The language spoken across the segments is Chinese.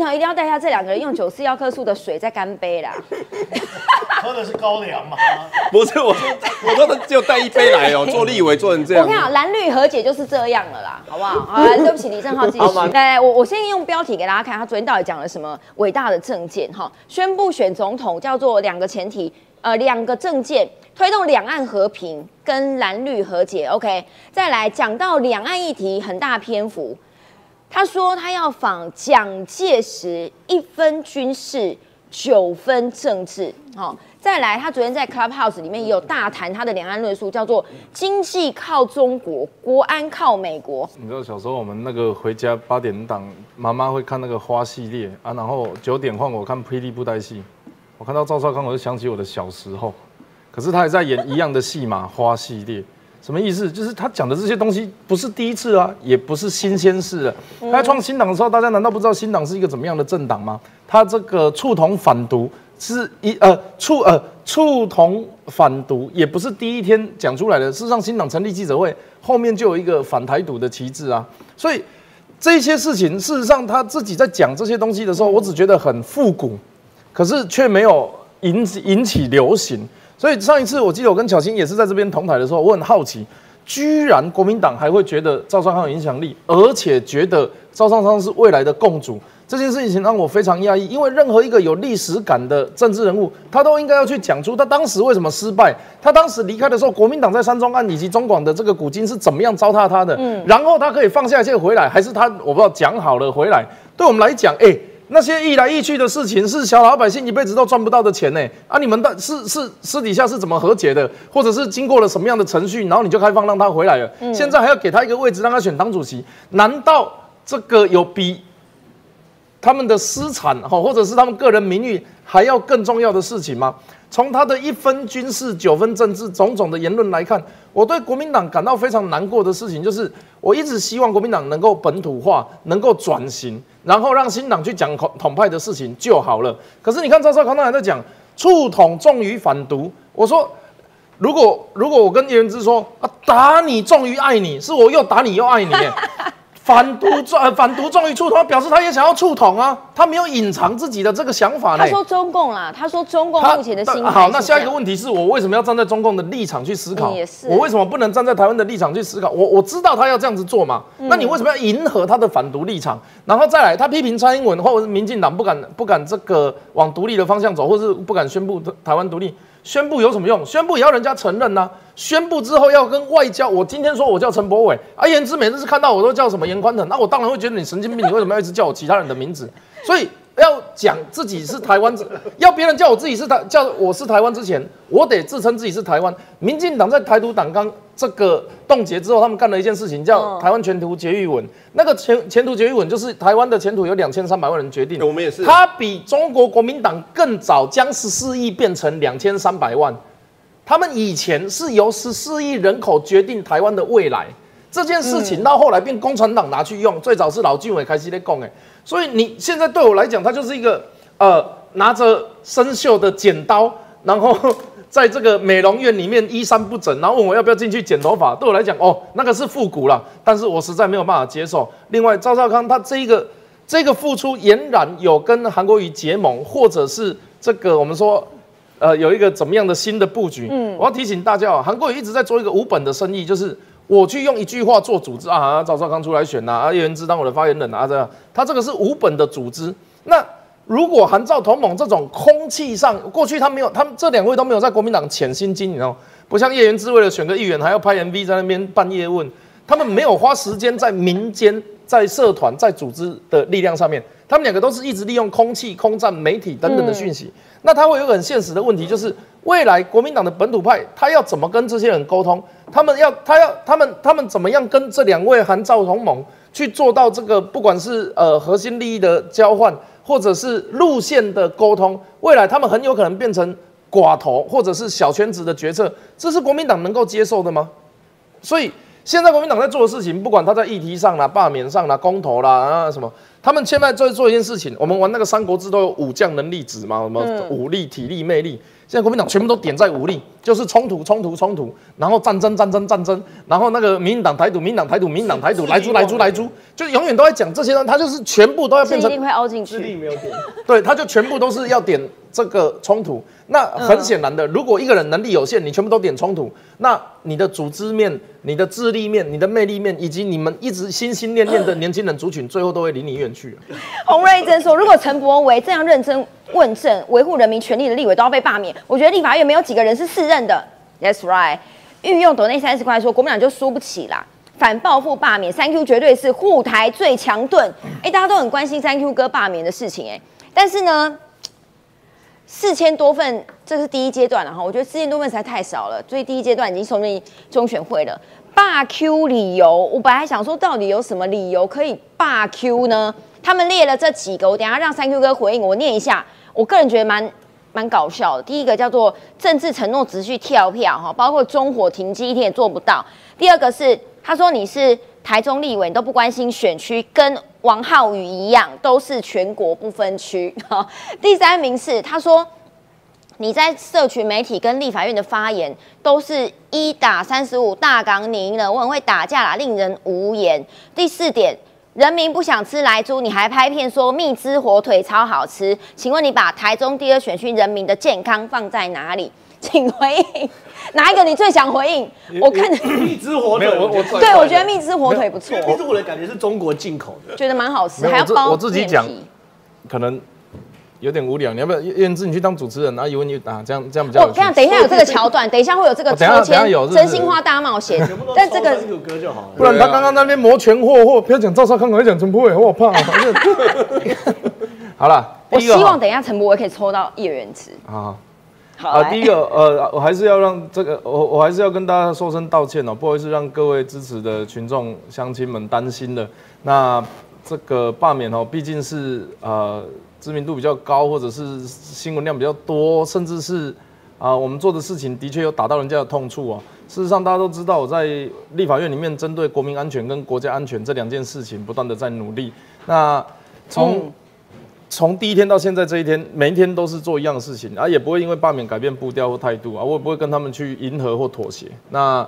镜头一定要带下这两个人用九四幺棵树的水在干杯啦。喝的是高粱吗？不是我说，我说他只有带一杯来哦，做立委做成这样我跟。你讲，蓝绿和解就是这样了啦，好不好？好，来 对不起，李正浩继续好吗。来来，我我先用标题给大家看，他昨天到底讲了什么伟大的政见哈？宣布选总统叫做两个前提，呃，两个政见推动两岸和平跟蓝绿和解。OK，再来讲到两岸议题很大篇幅，他说他要仿蒋介石一分军事，九分政治。好、再来，他昨天在 Clubhouse 里面也有大谈他的两岸论述，叫做经济靠中国，国安靠美国。你知道小时候我们那个回家八点档，妈妈会看那个花系列啊，然后九点换我看霹雳布袋戏，我看到赵少康我就想起我的小时候，可是他还在演一样的戏码花系列，什么意思？就是他讲的这些东西不是第一次啊，也不是新鲜事了。他在创新党的时候，大家难道不知道新党是一个怎么样的政党吗？他这个触同反毒是一呃触呃触同反毒，也不是第一天讲出来的。事实上，新党成立记者会后面就有一个反台独的旗帜啊，所以这些事情，事实上他自己在讲这些东西的时候，我只觉得很复古，可是却没有引起引起流行。所以上一次我记得我跟巧欣也是在这边同台的时候，我很好奇，居然国民党还会觉得赵尚康有影响力，而且觉得赵尚康是未来的共主。这件事情让我非常讶异，因为任何一个有历史感的政治人物，他都应该要去讲出他当时为什么失败，他当时离开的时候，国民党在三中案以及中广的这个古今是怎么样糟蹋他的，然后他可以放下一切回来，还是他我不知道讲好了回来，对我们来讲，哎、那些易来易去的事情是小老百姓一辈子都赚不到的钱呢、啊，你们的是是私底下是怎么和解的，或者是经过了什么样的程序，然后你就开放让他回来了，现在还要给他一个位置让他选党主席，难道这个有比他们的私产哈，或者是他们个人名誉还要更重要的事情吗？从他的一分军事九分政治种种的言论来看，我对国民党感到非常难过的事情就是，我一直希望国民党能够本土化，能够转型，然后让新党去讲统统派的事情就好了。可是你看赵少康他还在讲触统重于反独，我说。如果如果我跟叶元之说啊，打你重于爱你，是我又打你又爱你，反独重呃反独重于触统，表示他也想要触统啊，他没有隐藏自己的这个想法呢。他说中共啦，他说中共目前的心态好，那下一个问题是我为什么要站在中共的立场去思考？嗯也是我为什么不能站在台湾的立场去思考？我我知道他要这样子做嘛，嗯那你为什么要迎合他的反独立场？然后再来，他批评蔡英文或者是民进党不敢不敢这个往独立的方向走，或是不敢宣布台湾独立。宣布有什么用？宣布也要人家承认呐、宣布之后要跟外交。我今天说我叫陈柏伟，而，言之每次看到我都叫什么严宽腾，那我当然会觉得你神经病，你为什么要一直叫我其他人的名字？所以要讲自己是台湾之，要别人叫我自己是台叫我是台湾之前，我得自称自己是台湾。民进党在台独党纲这个冻结之后，他们干了一件事情，叫嗯台湾前途决议文。那个前前途决议文就是台湾的前途由两千三百万人决定。我们也是他比中国国民党更早将十四亿变成两千三百万。他们以前是由十四亿人口决定台湾的未来，这件事情到后来变共产党拿去用，最早是老俊伟开始在讲哎，所以你现在对我来讲，它就是一个呃拿着生锈的剪刀，然后在这个美容院里面衣衫不整，然后问我要不要进去剪头发，对我来讲哦那个是复古了，但是我实在没有办法接受。另外赵少康他这一个这个付出俨然有跟韩国瑜结盟，或者是这个我们说。呃，有一个怎么样的新的布局？嗯，我要提醒大家哦，韩国瑜一直在做一个无本的生意，就是我去用一句话做组织啊，赵少康出来选呐、啊，啊叶元之当我的发言人啊，这样，他这个是无本的组织。那如果韩赵同盟这种空气上，过去他没有，他们这两位都没有在国民党潜心经营哦，不像叶元之为了选个议员还要拍 MV 在那边半夜问，他们没有花时间在民间、在社团、在组织的力量上面，他们两个都是一直利用空气、空战、媒体等等的讯息。那他会有一个很现实的问题，就是未来国民党的本土派他要怎么跟这些人沟通？他们要他要他们他们怎么样跟这两位韩赵同盟去做到这个，不管是呃核心利益的交换，或者是路线的沟通，未来他们很有可能变成寡头或者是小圈子的决策，这是国民党能够接受的吗？所以现在国民党在做的事情，不管他在议题上啦、罢免上啦、公投啦啊什么，他们现在在做一件事情。我们玩那个《三国志》都有武将能力值嘛，什么武力、体力、魅力。现在国民党全部都点在武力，就是冲突、冲突、冲突，然后战争、战争、战争，然后那个民进党台独、民进党台独、民进党台独，来猪、来猪、来猪，就永远都在讲这些人，他就是全部都要变成这一定会凹进去。智力没有点，对，他就全部都是要点这个冲突。那很显然的，如果一个人能力有限，你全部都点冲突，那你的组织面、你的智力面、你的魅力面，以及你们一直心心念念的年轻人族群，最后都会离你远去。洪瑞珍说，如果陈柏维这样认真问政、维护人民权利的立委都要被罢免，我觉得立法院没有几个人是适任的。That's right。御用斗内三十块说，国民党就输不起啦。反报复罢免，三 Q 绝对是护台最强盾。哎、大家都很关心三 Q 哥罢免的事情、哎，但是呢，四千多份，这是第一阶段了哈。我觉得四千多份实在太少了，所以第一阶段已经送进中选会了。罢 Q 理由，我本来想说，到底有什么理由可以罢 Q 呢？他们列了这几个，我等下让三 Q 哥回应，我念一下。我个人觉得蛮蛮搞笑的。第一个叫做政治承诺持续跳票哈，包括中火停机一天也做不到。第二个是他说你是台中立委，都不关心选区，跟王浩宇一样，都是全国不分区。第三名是他说。你在社群媒体跟立法院的发言都是一打三十五大港，你赢了，我很会打架啦，令人无言。第四点，人民不想吃来猪，你还拍片说蜜汁火腿超好吃，请问你把台中第二选区人民的健康放在哪里？请回应，哪一个你最想回应？我看，蜜汁火腿，没有我我对我觉得蜜汁火腿不错蜜汁火腿感觉是中国进口的，觉得蛮好吃，还要包我自己讲可能有点无聊，你要不要燕志你去当主持人，然后一问一答，这样这样比较我跟你。讲，等一下有这个桥段，等一下会有这个抽签真心话大冒险但这个抽三个歌就好了。不然他刚刚那边摩拳霍霍，不要讲赵少康，我要讲陈柏伟，我怕。好了，我希望等一下陈柏伟可以抽到叶元池。啊。好，啊，第一个，呃，我还是要让这个，我我还是要跟大家说声道歉哦，不好意思让各位支持的群众乡亲们担心了。那这个罢免哦，毕竟是呃知名度比较高，或者是新闻量比较多，甚至是啊、我们做的事情的确有打到人家的痛处哦。事实上，大家都知道我在立法院里面针对国民安全跟国家安全这两件事情不断的在努力。那从、嗯从第一天到现在这一天，每一天都是做一样的事情，啊，也不会因为罢免改变步调或态度啊，我也不会跟他们去迎合或妥协。那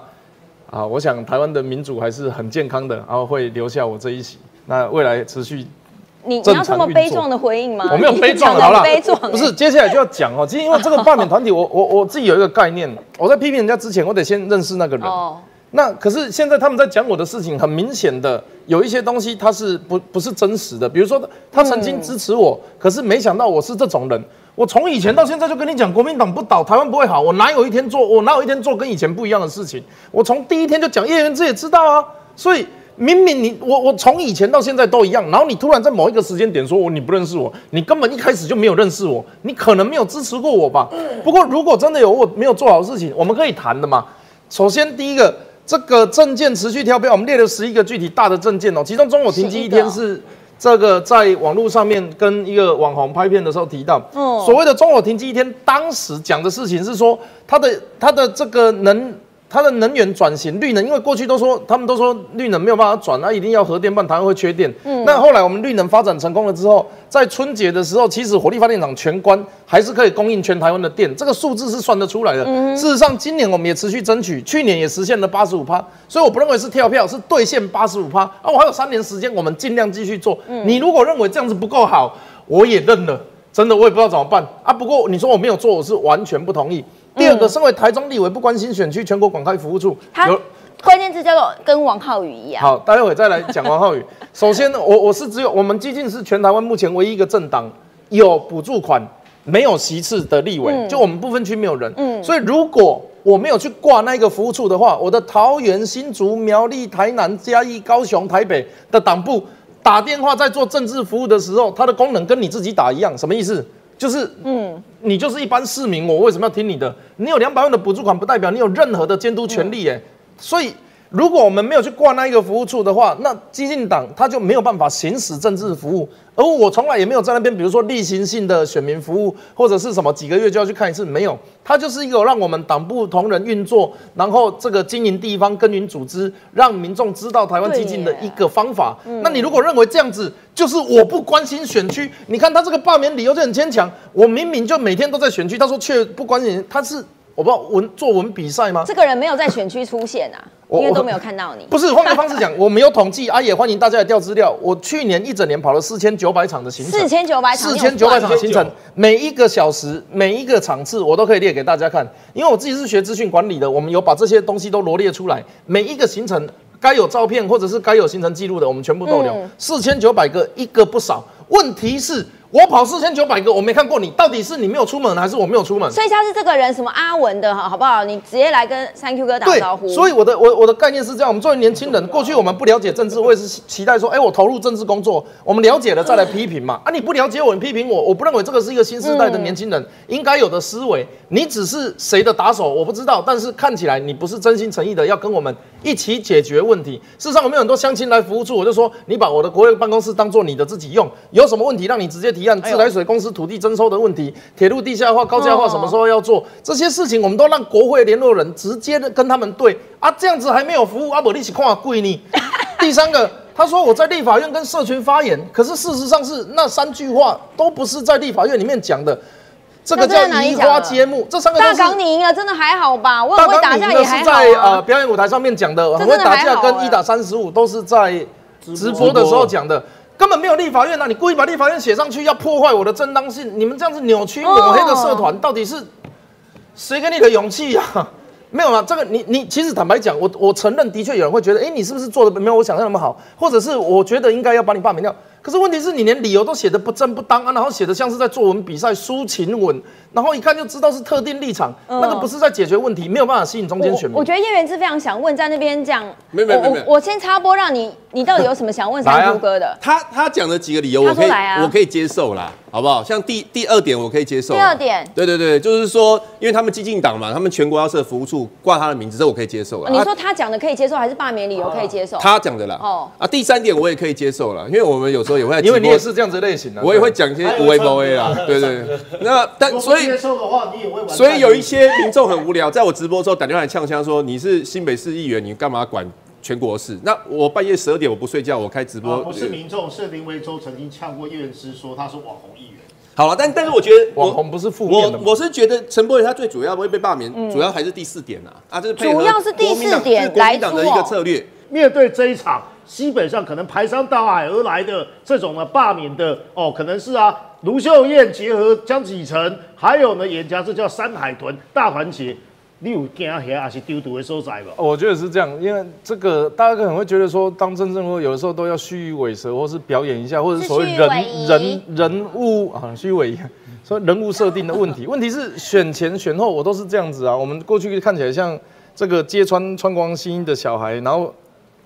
啊，我想台湾的民主还是很健康的，然后会留下我这一席。那未来持续，你你要这么悲壮的回应吗？我没有悲壮，你讲好了悲壮，欸不是，接下来就要讲哦。其实因为这个罢免团体，我我我自己有一个概念，我在批评人家之前，我得先认识那个人。哦，那可是现在他们在讲我的事情，很明显的有一些东西它是不不是真实的，比如说他曾经支持我，可是没想到我是这种人。我从以前到现在就跟你讲，国民党不倒，台湾不会好。我哪有一天做，我哪有一天做跟以前不一样的事情？我从第一天就讲，叶元之也知道啊。所以明明你我我从以前到现在都一样，然后你突然在某一个时间点说我你不认识我，你根本一开始就没有认识我，你可能没有支持过我吧。不过如果真的有我没有做好事情，我们可以谈的嘛。首先第一个，这个证件持续跳票，我们列了十一个具体大的证件哦，其中中火停机一天是这个在网络上面跟一个网红拍片的时候提到，嗯所谓的中火停机一天，当时讲的事情是说它的它的这个能。它的能源转型绿能，因为过去都说他们都说绿能没有办法转，那一定要核电，不然台湾会缺电。嗯那后来我们绿能发展成功了之后，在春节的时候，其实火力发电厂全关，还是可以供应全台湾的电，这个数字是算得出来的。事实上，今年我们也持续争取，去年也实现了八十五趴，所以我不认为是跳票，是兑现八十五趴。啊，我还有三年时间，我们尽量继续做。你如果认为这样子不够好，我也认了，真的我也不知道怎么办啊。不过你说我没有做，我是完全不同意。第二个，身为台中立委，不关心选区全国广开服务处，他有关键字叫做跟王浩宇一样。好，待会再来讲王浩宇。首先呢，我我是只有我们基进是全台湾目前唯一一个政党有补助款、没有席次的立委，就我们部分区没有人。嗯所以如果我没有去挂那个服务处的话，我的桃园、新竹、苗栗、台南、嘉义、高雄、台北的党部打电话在做政治服务的时候，它的功能跟你自己打一样，什么意思？就是嗯，你就是一般市民，我为什么要听你的？你有两百万的补助款，不代表你有任何的监督权利，哎、所以如果我们没有去挂那一个服务处的话，那激进党他就没有办法行使政治服务。而我从来也没有在那边，比如说例行性的选民服务，或者是什么几个月就要去看一次，没有。它就是一个让我们党部同仁运作，然后这个经营地方耕耘组织，让民众知道台湾激进的一个方法。那你如果认为这样子就是我不关心选区，你看他这个罢免理由就很牵强。我明明就每天都在选区，他说却不关心，他是。我不知道文作文比赛吗？这个人没有在选区出现啊，因为都没有看到你。不是换个方式讲，我没有统计啊，也欢迎大家来调资料。我去年一整年跑了四千九百场的行程，四千九百场，四千九百场的行程，每一个小时、每一个场次，我都可以列给大家看。因为我自己是学资讯管理的，我们有把这些东西都罗列出来，每一个行程该有照片或者是该有行程记录的，我们全部都有。四千九百个，一个不少。问题是。我跑四千九百个，我没看过你，到底是你没有出门，还是我没有出门？所以他是这个人，什么阿文的，哈好不好？你直接来跟三 Q 哥打招呼。所以我的我我的概念是这样，我们作为年轻人，过去我们不了解政治，我也是期待说，哎，我投入政治工作，我们了解了再来批评嘛。啊，你不了解我，你批评我，我不认为这个是一个新时代的年轻人应该有的思维。你只是谁的打手，我不知道，但是看起来你不是真心诚意的要跟我们一起解决问题。事实上，我们有很多乡亲来服务处，我就说，你把我的国会办公室当做你的自己用，有什么问题让你直接提案。自来水公司土地征收的问题，铁路地下化、高架化什么时候要做？这些事情我们都让国会联络人直接的跟他们对啊，这样子还没有服务啊，不利息看贵呢。第三个，他说我在立法院跟社群发言，可是事实上是那三句话都不是在立法院里面讲的，这个叫移花接木。这三个大港你赢了，真的还好吧？我大会打架也还好。是在呃表演舞台上面讲的，很会打架跟一打三十五都是在直播的时候讲的。根本没有立法院啊！你故意把立法院写上去，要破坏我的正当性。你们这样子扭曲抹黑的社团，到底是谁给你的勇气呀？没有啊，这个你你其实坦白讲，我我承认，的确有人会觉得，哎，你是不是做的没有我想象那么好？或者是我觉得应该要把你罢免掉。可是问题是你连理由都写的不正不当啊，然后写的像是在作文比赛抒情文。然后一看就知道是特定立场，那个不是在解决问题，没有办法吸引中间选民。我觉得叶元之非常想问，在那边讲，没有没有没有，我先插播，让你，你到底有什么想问 三叔哥的？他他讲的几个理由，我可以我可以接受啦，好不好？像第第二点，我可以接受。第二点，对对对，就是说，因为他们激进党嘛，他们全国要设服务处，挂他的名字，这我可以接受了。你说他讲的可以接受，还是罢免理由可以接受？他讲的啦。哦啊，第三点我也可以接受了，因为我们有时候也会，因为你也是这样子类型的，我也会讲一些无为不为啦，对对。那但所以接受的话，你也会玩。所以有一些民众很无聊，在我直播的时候打电话来呛枪说：“你是新北市议员，你干嘛管全国事？”那我半夜十二点我不睡觉，我开直播。不是民众，是林维洲曾经呛过叶元之，说他是网红议员。好了，但但是我觉得网红不是负面的。我我是觉得陈柏宇他最主要会被罢免，主要还是第四点啊啊，这是主要是第四点国民党的一个策略。面对这一场基本上可能排山倒海而来的这种呢罢免的哦，可能是啊。卢秀燕结合江启臣，还有呢，严家这叫山海豚大团结，你有惊吓还是丢毒的所在吧？我觉得是这样，因为这个大家可能会觉得说，当真正会有的时候都要虚伪蛇，或是表演一下，或者所谓人人人物啊虚伪，所以人物设定的问题。问题是选前选后我都是这样子啊。我们过去看起来像这个揭穿穿光新的小孩，然后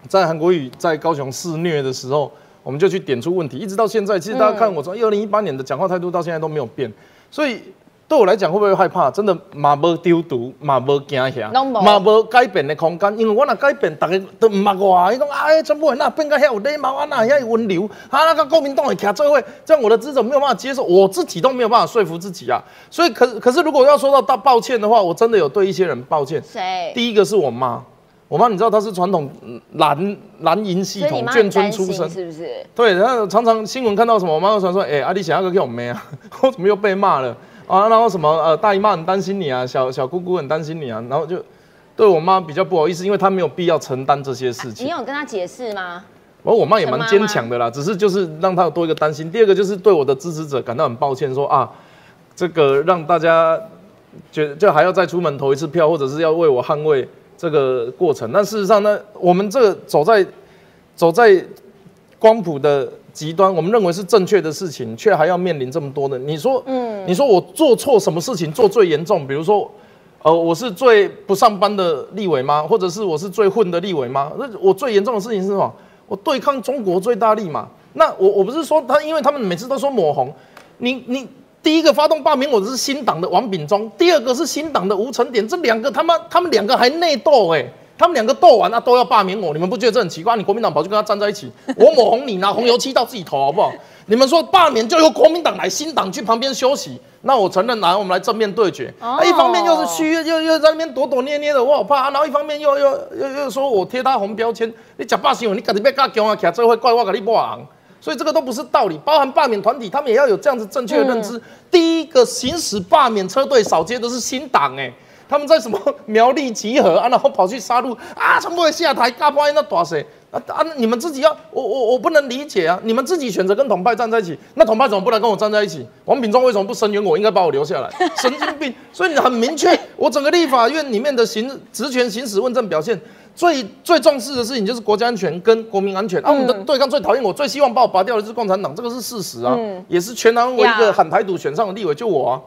在韩国语在高雄肆虐的时候。我们就去点出问题，一直到现在，其实大家看我从二零一八年的讲话态度到现在都没有变，所以对我来讲会不会害怕？真的嘛无丢毒，嘛无惊吓，嘛无改变的空间。因为我若改变，大家都唔骂我，伊讲啊，全部人那变个遐有礼貌，啊那遐有温柔，啊那个国民党会徛做位，这样我的职责没有办法接受，我自己都没有办法说服自己啊。所以可可是如果要说到道抱歉的话，我真的有对一些人抱歉。谁？第一个是我妈。我妈，你知道她是传统蓝蓝银系统眷村出身，是不是？对，然后常常新闻看到什么，我妈就传说，哎，阿弟想要个给我妹啊，我怎么又被骂了啊？然后什么呃，大姨妈很担心你啊，小小姑姑很担心你啊，然后就对我妈比较不好意思，因为她没有必要承担这些事情。你有跟她解释吗？我我妈也蛮坚强的啦，只是就是让她有多一个担心。第二个就是对我的支持者感到很抱歉，说啊，这个让大家觉得就还要再出门投一次票，或者是要为我捍卫。这个过程，但事实上呢，我们这个走在走在光谱的极端，我们认为是正确的事情，却还要面临这么多的。你说，嗯，你说我做错什么事情做最严重？比如说，呃，我是最不上班的立委吗？或者是我是最混的立委吗？那我最严重的事情是什么？我对抗中国最大力嘛？那我我不是说他，因为他们每次都说抹红，你你。第一个发动罢免我的是新党的王炳忠，第二个是新党的吴成典，这两个他妈他们两个还内斗哎，他们两个斗完啊都要罢免我，你们不觉得这很奇怪？你国民党跑去跟他站在一起，我抹红你拿红油漆到自己头好不好？你们说罢免就由国民党来，新党去旁边休息，那我承认来我们来正面对决。哦啊，一方面又是虚，又又在那边躲躲捏捏的，我好怕、啊然后一方面又又又又说我贴他红标签，你假罢新闻，你赶紧别跟我徛这会怪我给你不昂。所以这个都不是道理，包含罢免团体，他们也要有这样子正确的认知。第一个行使罢免车队扫街的是新党，哎，他们在什么苗栗集合啊，然后跑去杀戮啊，全部会下台，大半夜那打谁？啊啊！你们自己要，我我我不能理解啊！你们自己选择跟统派站在一起，那统派怎么不能跟我站在一起？王炳忠为什么不声援我？应该把我留下来，神经病！所以你很明确，我整个立法院里面的行职权行使问政表现。最最重视的事情就是国家安全跟国民安全。啊，我们的对抗最讨厌我，最希望把我拔掉的就是共产党，这个是事实啊，也是全南唯一个呀喊台独选上的立委就我啊。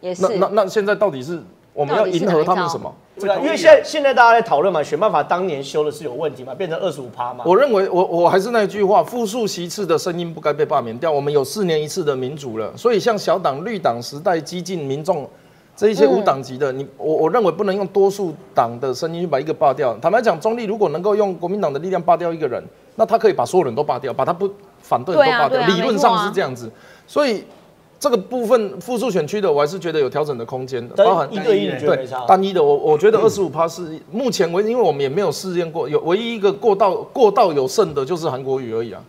也是那那那现在到底是我们要迎合他们什么？对啊，因为现在现在大家在讨论嘛，选办法当年修的是有问题嘛，变成二十五趴嘛。我认为我我还是那句话，复数席次的声音不该被罢免掉。我们有四年一次的民主了，所以像小党、绿党、时代、激进、民众这一些无党籍的，你我我认为不能用多数党的声音去把一个罢掉。坦白讲，中立如果能够用国民党的力量罢掉一个人，那他可以把所有人都罢掉，把他不反对的都罢掉。啊啊理论上是这样子，所以。这个部分复数选区的，我还是觉得有调整的空间的，包含一对一对？单一的，我我觉得二十五趴是目前为止，因为我们也没有试验过，有唯一一个过道过道有剩的就是韩国瑜而已啊，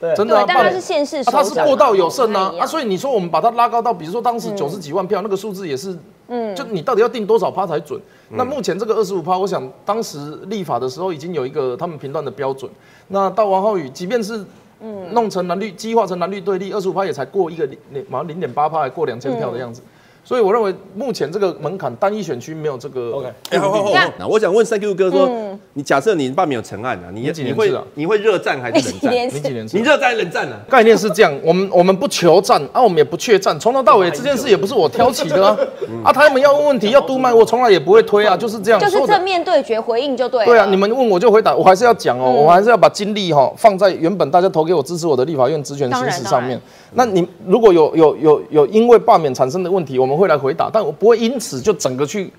对。真的但他是现市啊首长，他是过道有剩啊，啊，所以你说我们把它拉高到，比如说当时九十几万票，那个数字也是，嗯，就你到底要定多少趴才准？那目前这个二十五趴，我想当时立法的时候已经有一个他们评断的标准。那到王浩宇，即便是嗯。弄成蓝绿，激化成蓝绿对立，二十五趴也才过一个零零，好像零点八趴，还过两千票的样子。所以我认为目前这个门槛单一选区没有这个 OK 哎，好好好那好，那我想问三 Q 哥说，你假设你罢免有成案啊，你你几年次啊你会热战还是冷战？几年次没几年次你。热战还是冷战呢？概念是这样，我们我们不求战啊，我们也不怯战，从头到尾这件事也不是我挑起的啊，啊，他们要问问题要督麦，我从来也不会推啊，就是这样。就是正面对决回应就对了。对啊，你们问我就回答，我还是要讲哦，我还是要把精力哈放在原本大家投给我支持我的立法院职权行使上面。那你如果有有有有因为罢免产生的问题，我们会来回答，但我不会因此就整个去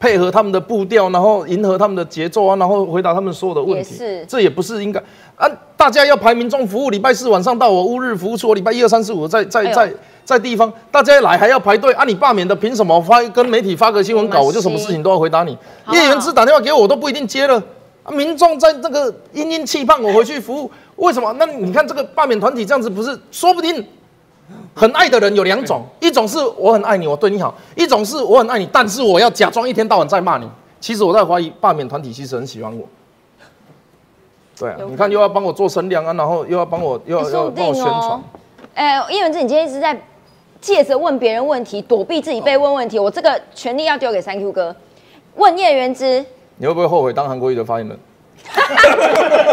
配合他们的步调，然后迎合他们的节奏啊，然后回答他们所有的问题。这也不是应该啊！大家要排民众服务，礼拜四晚上到我乌日服务处，我礼拜一二三四五在在哎在在地方，大家来还要排队啊！你罢免的凭什么发跟媒体发个新闻稿，我就什么事情都要回答你？好不好叶元之打电话给我，我都不一定接了。啊民众在这个殷殷期盼我回去服务，为什么？那你看这个罢免团体这样子，不是说不定很爱的人有两种，一种是我很爱你，我对你好；一种是我很爱你，但是我要假装一天到晚在骂你。其实我在怀疑罢免团体其实很喜欢我。对啊你看又要帮我做声量啊，然后又要帮我又要又要帮我宣传。。哎，叶文志，你今天一直在借着问别人问题，躲避自己被问问题，我这个权利要丢给三 Q 哥。问叶元之，你会不会后悔当韩国瑜的发言人？